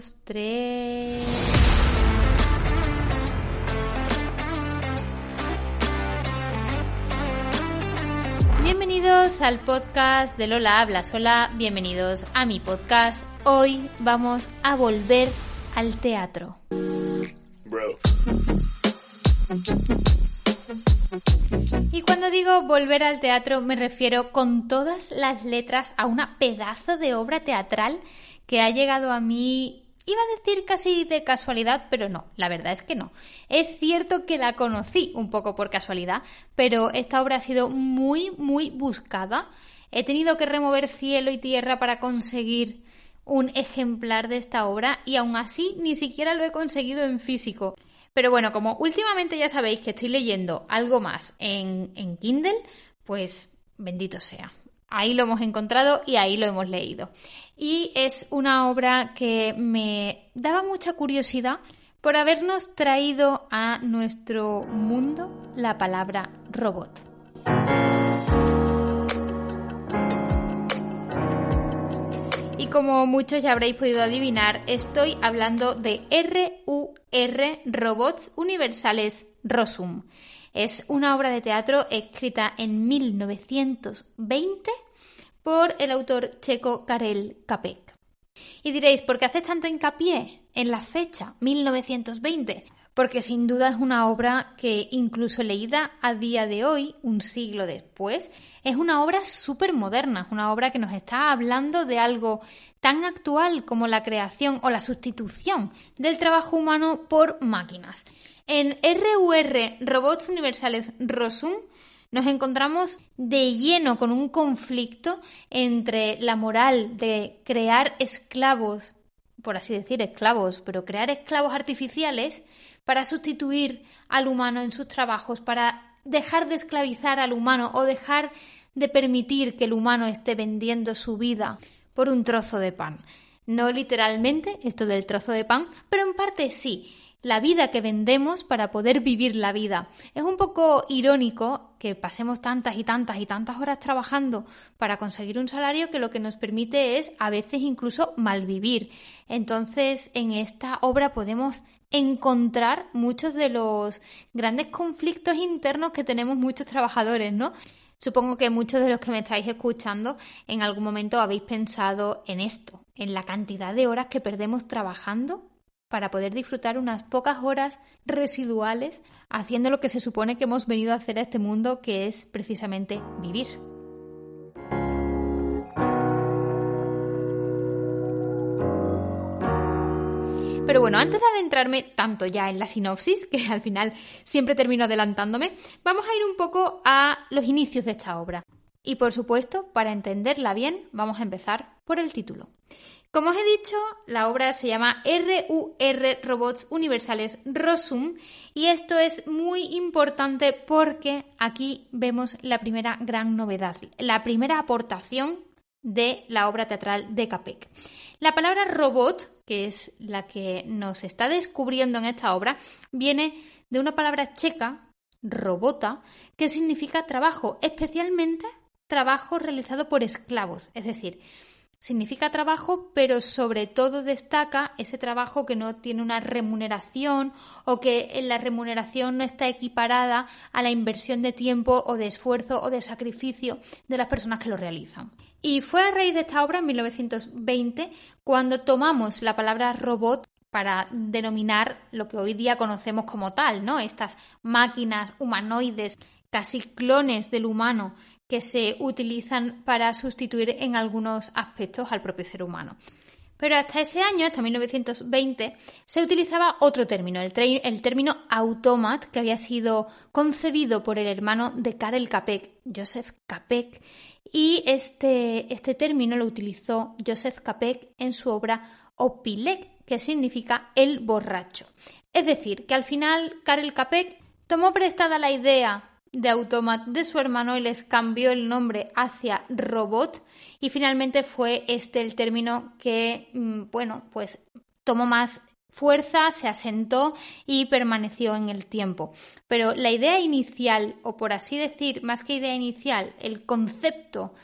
dos, tres. Bienvenidos al podcast de Lola Habla Sola, bienvenidos a mi podcast. Hoy vamos a volver al teatro. Y cuando digo volver al teatro me refiero con todas las letras a una pedazo de obra teatral que ha llegado a mí Iba a decir casi de casualidad, pero no, la verdad es que no. Es cierto que la conocí un poco por casualidad, pero esta obra ha sido muy, muy buscada. He tenido que remover cielo y tierra para conseguir un ejemplar de esta obra y aún así ni siquiera lo he conseguido en físico. Pero bueno, como últimamente ya sabéis que estoy leyendo algo más en, en Kindle, pues bendito sea. Ahí lo hemos encontrado y ahí lo hemos leído. Y es una obra que me daba mucha curiosidad por habernos traído a nuestro mundo la palabra robot. Y como muchos ya habréis podido adivinar, estoy hablando de RUR Robots Universales Rosum. Es una obra de teatro escrita en 1920 por el autor checo Karel Capek. Y diréis, ¿por qué haces tanto hincapié en la fecha 1920? Porque sin duda es una obra que incluso leída a día de hoy, un siglo después, es una obra súper moderna, es una obra que nos está hablando de algo tan actual como la creación o la sustitución del trabajo humano por máquinas. En RUR Robots Universales Rosum nos encontramos de lleno con un conflicto entre la moral de crear esclavos, por así decir, esclavos, pero crear esclavos artificiales para sustituir al humano en sus trabajos, para dejar de esclavizar al humano o dejar de permitir que el humano esté vendiendo su vida por un trozo de pan. No literalmente esto del trozo de pan, pero en parte sí la vida que vendemos para poder vivir la vida. Es un poco irónico que pasemos tantas y tantas y tantas horas trabajando para conseguir un salario que lo que nos permite es a veces incluso malvivir. Entonces, en esta obra podemos encontrar muchos de los grandes conflictos internos que tenemos muchos trabajadores, ¿no? Supongo que muchos de los que me estáis escuchando en algún momento habéis pensado en esto, en la cantidad de horas que perdemos trabajando para poder disfrutar unas pocas horas residuales haciendo lo que se supone que hemos venido a hacer a este mundo, que es precisamente vivir. Pero bueno, antes de adentrarme tanto ya en la sinopsis, que al final siempre termino adelantándome, vamos a ir un poco a los inicios de esta obra. Y por supuesto, para entenderla bien, vamos a empezar por el título. Como os he dicho, la obra se llama RUR Robots Universales Rosum y esto es muy importante porque aquí vemos la primera gran novedad, la primera aportación de la obra teatral de Capek. La palabra robot, que es la que nos está descubriendo en esta obra, viene de una palabra checa, robota, que significa trabajo, especialmente trabajo realizado por esclavos, es decir, significa trabajo, pero sobre todo destaca ese trabajo que no tiene una remuneración o que la remuneración no está equiparada a la inversión de tiempo o de esfuerzo o de sacrificio de las personas que lo realizan. Y fue a raíz de esta obra, en 1920, cuando tomamos la palabra robot para denominar lo que hoy día conocemos como tal, ¿no? Estas máquinas humanoides, casi clones del humano, que se utilizan para sustituir en algunos aspectos al propio ser humano. Pero hasta ese año, hasta 1920, se utilizaba otro término, el, término automat, que había sido concebido por el hermano de Karel Capek, Joseph Capek, y este, este término lo utilizó Joseph Capek en su obra Opilek, que significa el borracho. Es decir, que al final Karel Capek tomó prestada la idea de Automat de su hermano y les cambió el nombre hacia Robot y finalmente fue este el término que, mm, bueno, pues tomó más fuerza, se asentó y permaneció en el tiempo. Pero la idea inicial, o por así decir, más que idea inicial, el concepto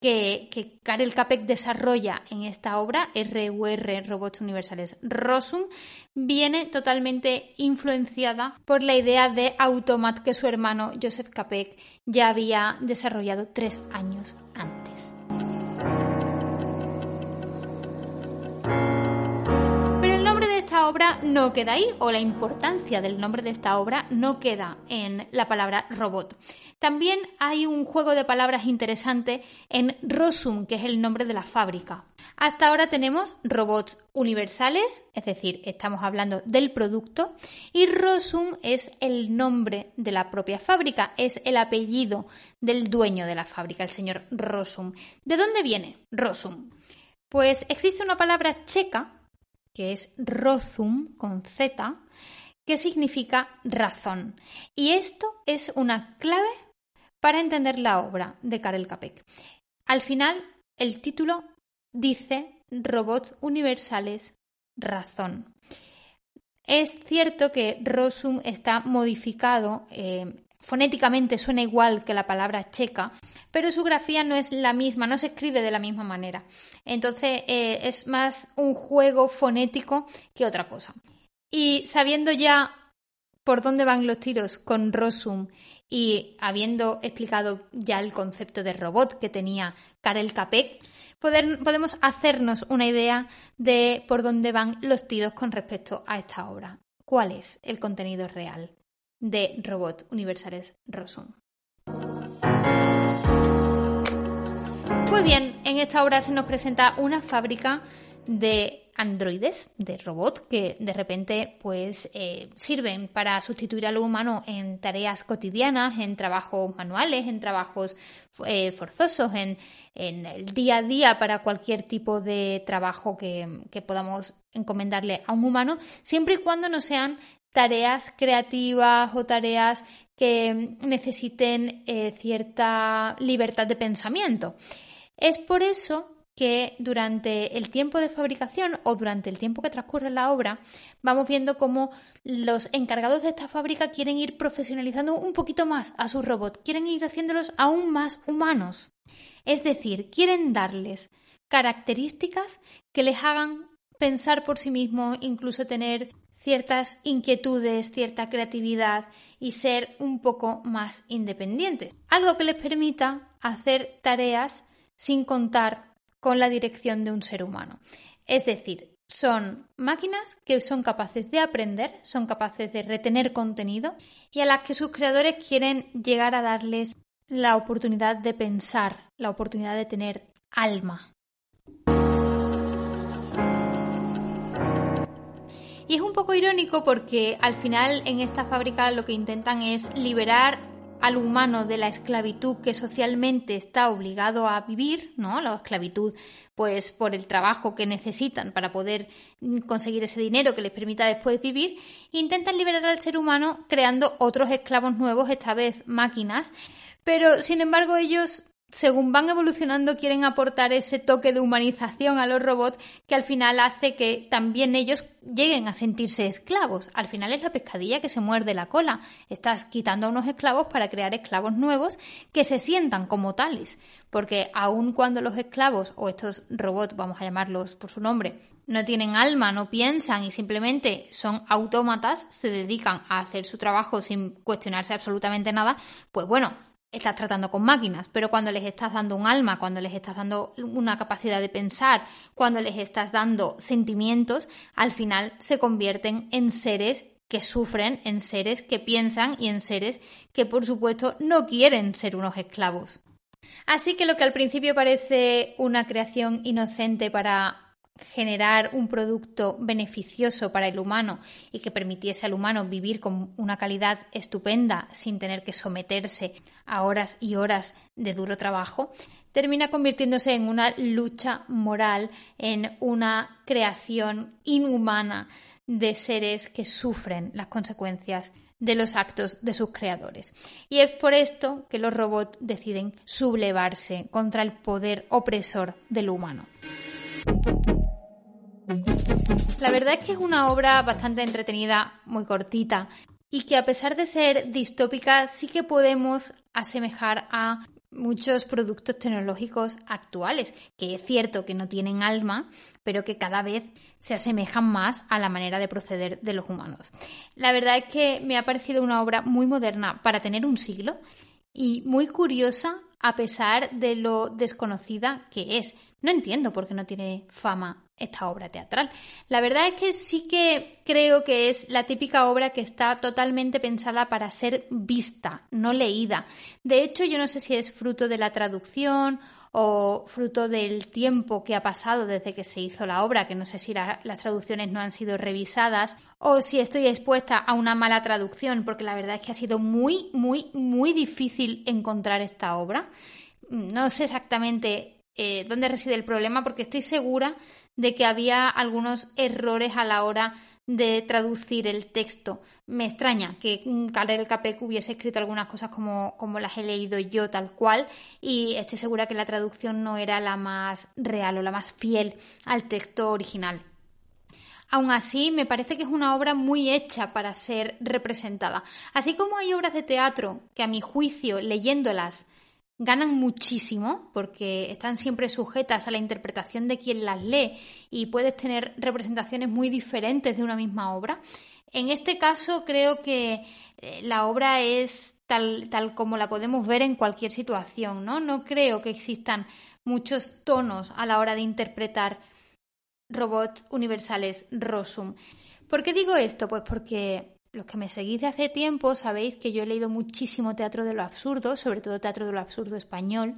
que, Karel Capek desarrolla en esta obra, RUR, Robots Universales Rosum, viene totalmente influenciada por la idea de Automat que su hermano Joseph Capek ya había desarrollado tres años antes. Obra no queda ahí, o la importancia del nombre de esta obra no queda en la palabra robot. También hay un juego de palabras interesante en Rosum, que es el nombre de la fábrica. Hasta ahora tenemos robots universales, es decir, estamos hablando del producto, y Rosum es el nombre de la propia fábrica, es el apellido del dueño de la fábrica, el señor Rosum. ¿De dónde viene Rosum? Pues existe una palabra checa que es rozum con Z, que significa razón. Y esto es una clave para entender la obra de Karel Capek. Al final, el título dice Robots Universales, Razón. Es cierto que Rosum está modificado eh, fonéticamente suena igual que la palabra checa, pero su grafía no es la misma, no se escribe de la misma manera. Entonces eh, es más un juego fonético que otra cosa. Y sabiendo ya por dónde van los tiros con Rosum y habiendo explicado ya el concepto de robot que tenía Karel Capek, podemos hacernos una idea de por dónde van los tiros con respecto a esta obra. ¿Cuál es el contenido real? De robots universales Rosum. Muy bien, en esta obra se nos presenta una fábrica de androides, de robots, que de repente pues eh, sirven para sustituir al humano en tareas cotidianas, en trabajos manuales, en trabajos eh, forzosos, en, el día a día para cualquier tipo de trabajo que podamos encomendarle a un humano, siempre y cuando no sean tareas creativas o tareas que necesiten eh, cierta libertad de pensamiento. Es por eso que durante el tiempo de fabricación o durante el tiempo que transcurre la obra vamos viendo cómo los encargados de esta fábrica quieren ir profesionalizando un poquito más a sus robots, quieren ir haciéndolos aún más humanos. Es decir, quieren darles características que les hagan pensar por sí mismos, incluso tener ciertas inquietudes, cierta creatividad y ser un poco más independientes. Algo que les permita hacer tareas sin contar con la dirección de un ser humano. Es decir, son máquinas que son capaces de aprender, son capaces de retener contenido y a las que sus creadores quieren llegar a darles la oportunidad de pensar, la oportunidad de tener alma. Y es un poco irónico porque al final en esta fábrica lo que intentan es liberar al humano de la esclavitud que socialmente está obligado a vivir, ¿no? La esclavitud, pues por el trabajo que necesitan para poder conseguir ese dinero que les permita después vivir, intentan liberar al ser humano creando otros esclavos nuevos, esta vez máquinas, pero sin embargo ellos según van evolucionando, quieren aportar ese toque de humanización a los robots que al final hace que también ellos lleguen a sentirse esclavos. Al final es la pescadilla que se muerde la cola. Estás quitando a unos esclavos para crear esclavos nuevos que se sientan como tales. Porque aun cuando los esclavos o estos robots, vamos a llamarlos por su nombre, no tienen alma, no piensan y simplemente son autómatas, se dedican a hacer su trabajo sin cuestionarse absolutamente nada, pues bueno, estás tratando con máquinas, pero cuando les estás dando un alma, cuando les estás dando una capacidad de pensar, cuando les estás dando sentimientos, al final se convierten en seres que sufren, en seres que piensan y en seres que por supuesto no quieren ser unos esclavos. Así que lo que al principio parece una creación inocente para generar un producto beneficioso para el humano y que permitiese al humano vivir con una calidad estupenda sin tener que someterse a horas y horas de duro trabajo, termina convirtiéndose en una lucha moral, en una creación inhumana de seres que sufren las consecuencias de los actos de sus creadores. Y es por esto que los robots deciden sublevarse contra el poder opresor del humano. La verdad es que es una obra bastante entretenida, muy cortita, y que a pesar de ser distópica, sí que podemos asemejar a muchos productos tecnológicos actuales, que es cierto que no tienen alma, pero que cada vez se asemejan más a la manera de proceder de los humanos. La verdad es que me ha parecido una obra muy moderna para tener un siglo y muy curiosa a pesar de lo desconocida que es. No entiendo por qué no tiene fama esta obra teatral. La verdad es que sí que creo que es la típica obra que está totalmente pensada para ser vista, no leída. De hecho, yo no sé si es fruto de la traducción o fruto del tiempo que ha pasado desde que se hizo la obra, que no sé si las traducciones no han sido revisadas, o si estoy expuesta a una mala traducción, porque la verdad es que ha sido muy, muy, muy difícil encontrar esta obra. No sé exactamente eh, dónde reside el problema, porque estoy segura de que había algunos errores a la hora de traducir el texto. Me extraña que Karel Capek hubiese escrito algunas cosas como, como las he leído yo tal cual y estoy segura que la traducción no era la más real o la más fiel al texto original. Aún así, me parece que es una obra muy hecha para ser representada. Así como hay obras de teatro que a mi juicio, leyéndolas, ganan muchísimo porque están siempre sujetas a la interpretación de quien las lee y puedes tener representaciones muy diferentes de una misma obra. En este caso creo que eh, la obra es tal, tal como la podemos ver en cualquier situación, ¿no? No creo que existan muchos tonos a la hora de interpretar robots universales Rosum. ¿Por qué digo esto? Pues porque los que me seguís de hace tiempo sabéis que yo he leído muchísimo teatro de lo absurdo, sobre todo teatro de lo absurdo español,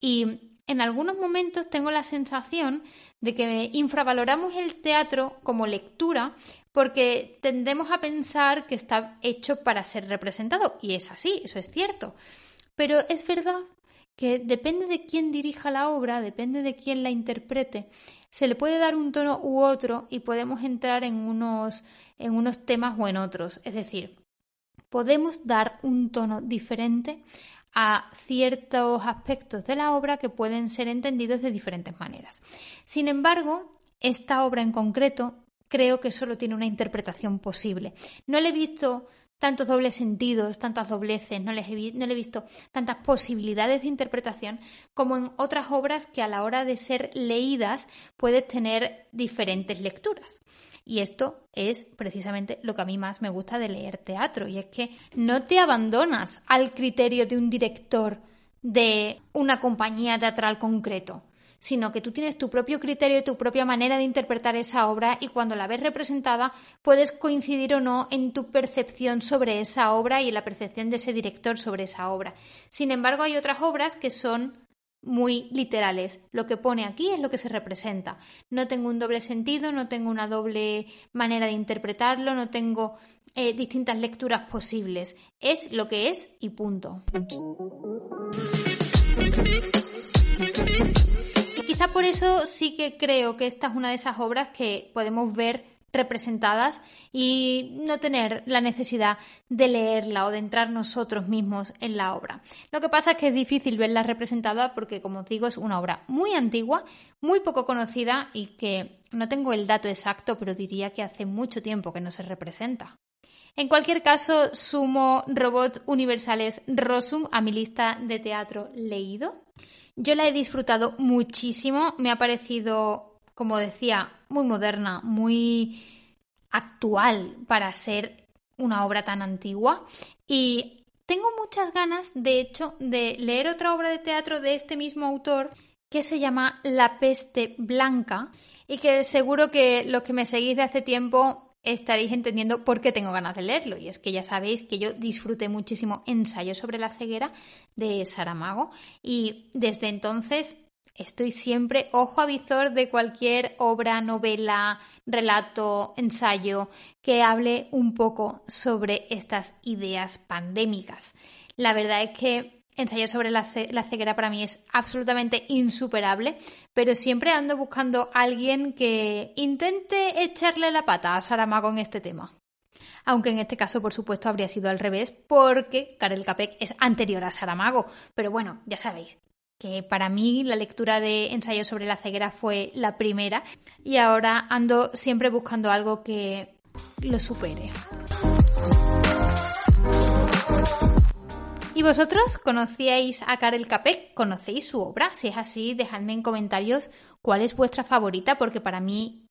y en algunos momentos tengo la sensación de que infravaloramos el teatro como lectura porque tendemos a pensar que está hecho para ser representado, y es así, eso es cierto. Pero es verdad que depende de quién dirija la obra, depende de quién la interprete, se le puede dar un tono u otro y podemos entrar en unos, en unos temas o en otros. Es decir, podemos dar un tono diferente a ciertos aspectos de la obra que pueden ser entendidos de diferentes maneras. Sin embargo, esta obra en concreto creo que solo tiene una interpretación posible. No le he visto tantos dobles sentidos, tantas dobleces, no, les he, no le he visto tantas posibilidades de interpretación como en otras obras que a la hora de ser leídas puedes tener diferentes lecturas. Y esto es precisamente lo que a mí más me gusta de leer teatro, y es que no te abandonas al criterio de un director de una compañía teatral concreto sino que tú tienes tu propio criterio y tu propia manera de interpretar esa obra y cuando la ves representada puedes coincidir o no en tu percepción sobre esa obra y en la percepción de ese director sobre esa obra. Sin embargo, hay otras obras que son muy literales. Lo que pone aquí es lo que se representa. No tengo un doble sentido, no tengo una doble manera de interpretarlo, no tengo eh, distintas lecturas posibles. Es lo que es y punto. Quizá por eso sí que creo que esta es una de esas obras que podemos ver representadas y no tener la necesidad de leerla o de entrar nosotros mismos en la obra. Lo que pasa es que es difícil verla representada porque, como os digo, es una obra muy antigua, muy poco conocida y que no tengo el dato exacto, pero diría que hace mucho tiempo que no se representa. En cualquier caso, sumo Robots Universales Rosum a mi lista de teatro leído. Yo la he disfrutado muchísimo, me ha parecido, como decía, muy moderna, muy actual para ser una obra tan antigua. Y tengo muchas ganas, de hecho, de leer otra obra de teatro de este mismo autor que se llama La peste blanca y que seguro que los que me seguís de hace tiempo estaréis entendiendo por qué tengo ganas de leerlo. Y es que ya sabéis que yo disfruté muchísimo ensayo sobre la ceguera de Saramago y desde entonces estoy siempre ojo a visor de cualquier obra, novela, relato, ensayo que hable un poco sobre estas ideas pandémicas. La verdad es que ensayo sobre la, ceguera para mí es absolutamente insuperable, pero siempre ando buscando alguien que intente echarle la pata a Saramago en este tema. Aunque en este caso, por supuesto, habría sido al revés, porque Karel Capek es anterior a Saramago. Pero bueno, ya sabéis que para mí la lectura de ensayo sobre la ceguera fue la primera y ahora ando siempre buscando algo que lo supere. Vosotros conocíais a Karel Capek, conocéis su obra. Si es así, dejadme en comentarios cuál es vuestra favorita, porque para mí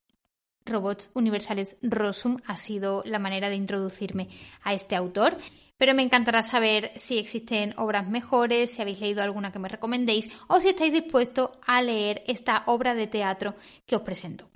Robots Universales Rosum ha sido la manera de introducirme a este autor. Pero me encantará saber si existen obras mejores, si habéis leído alguna que me recomendéis o si estáis dispuestos a leer esta obra de teatro que os presento.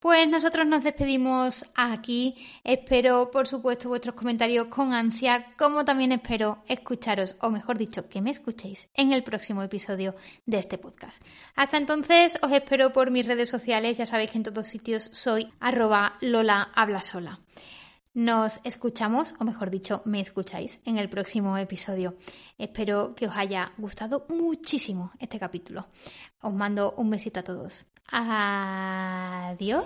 Pues nosotros nos despedimos aquí. Espero, por supuesto, vuestros comentarios con ansia, como también espero escucharos, o mejor dicho, que me escuchéis en el próximo episodio de este podcast. Hasta entonces, os espero por mis redes sociales. Ya sabéis que en todos sitios soy arroba Lola Habla Sola. Nos escuchamos, o mejor dicho, me escucháis en el próximo episodio. Espero que os haya gustado muchísimo este capítulo. Os mando un besito a todos. Adiós.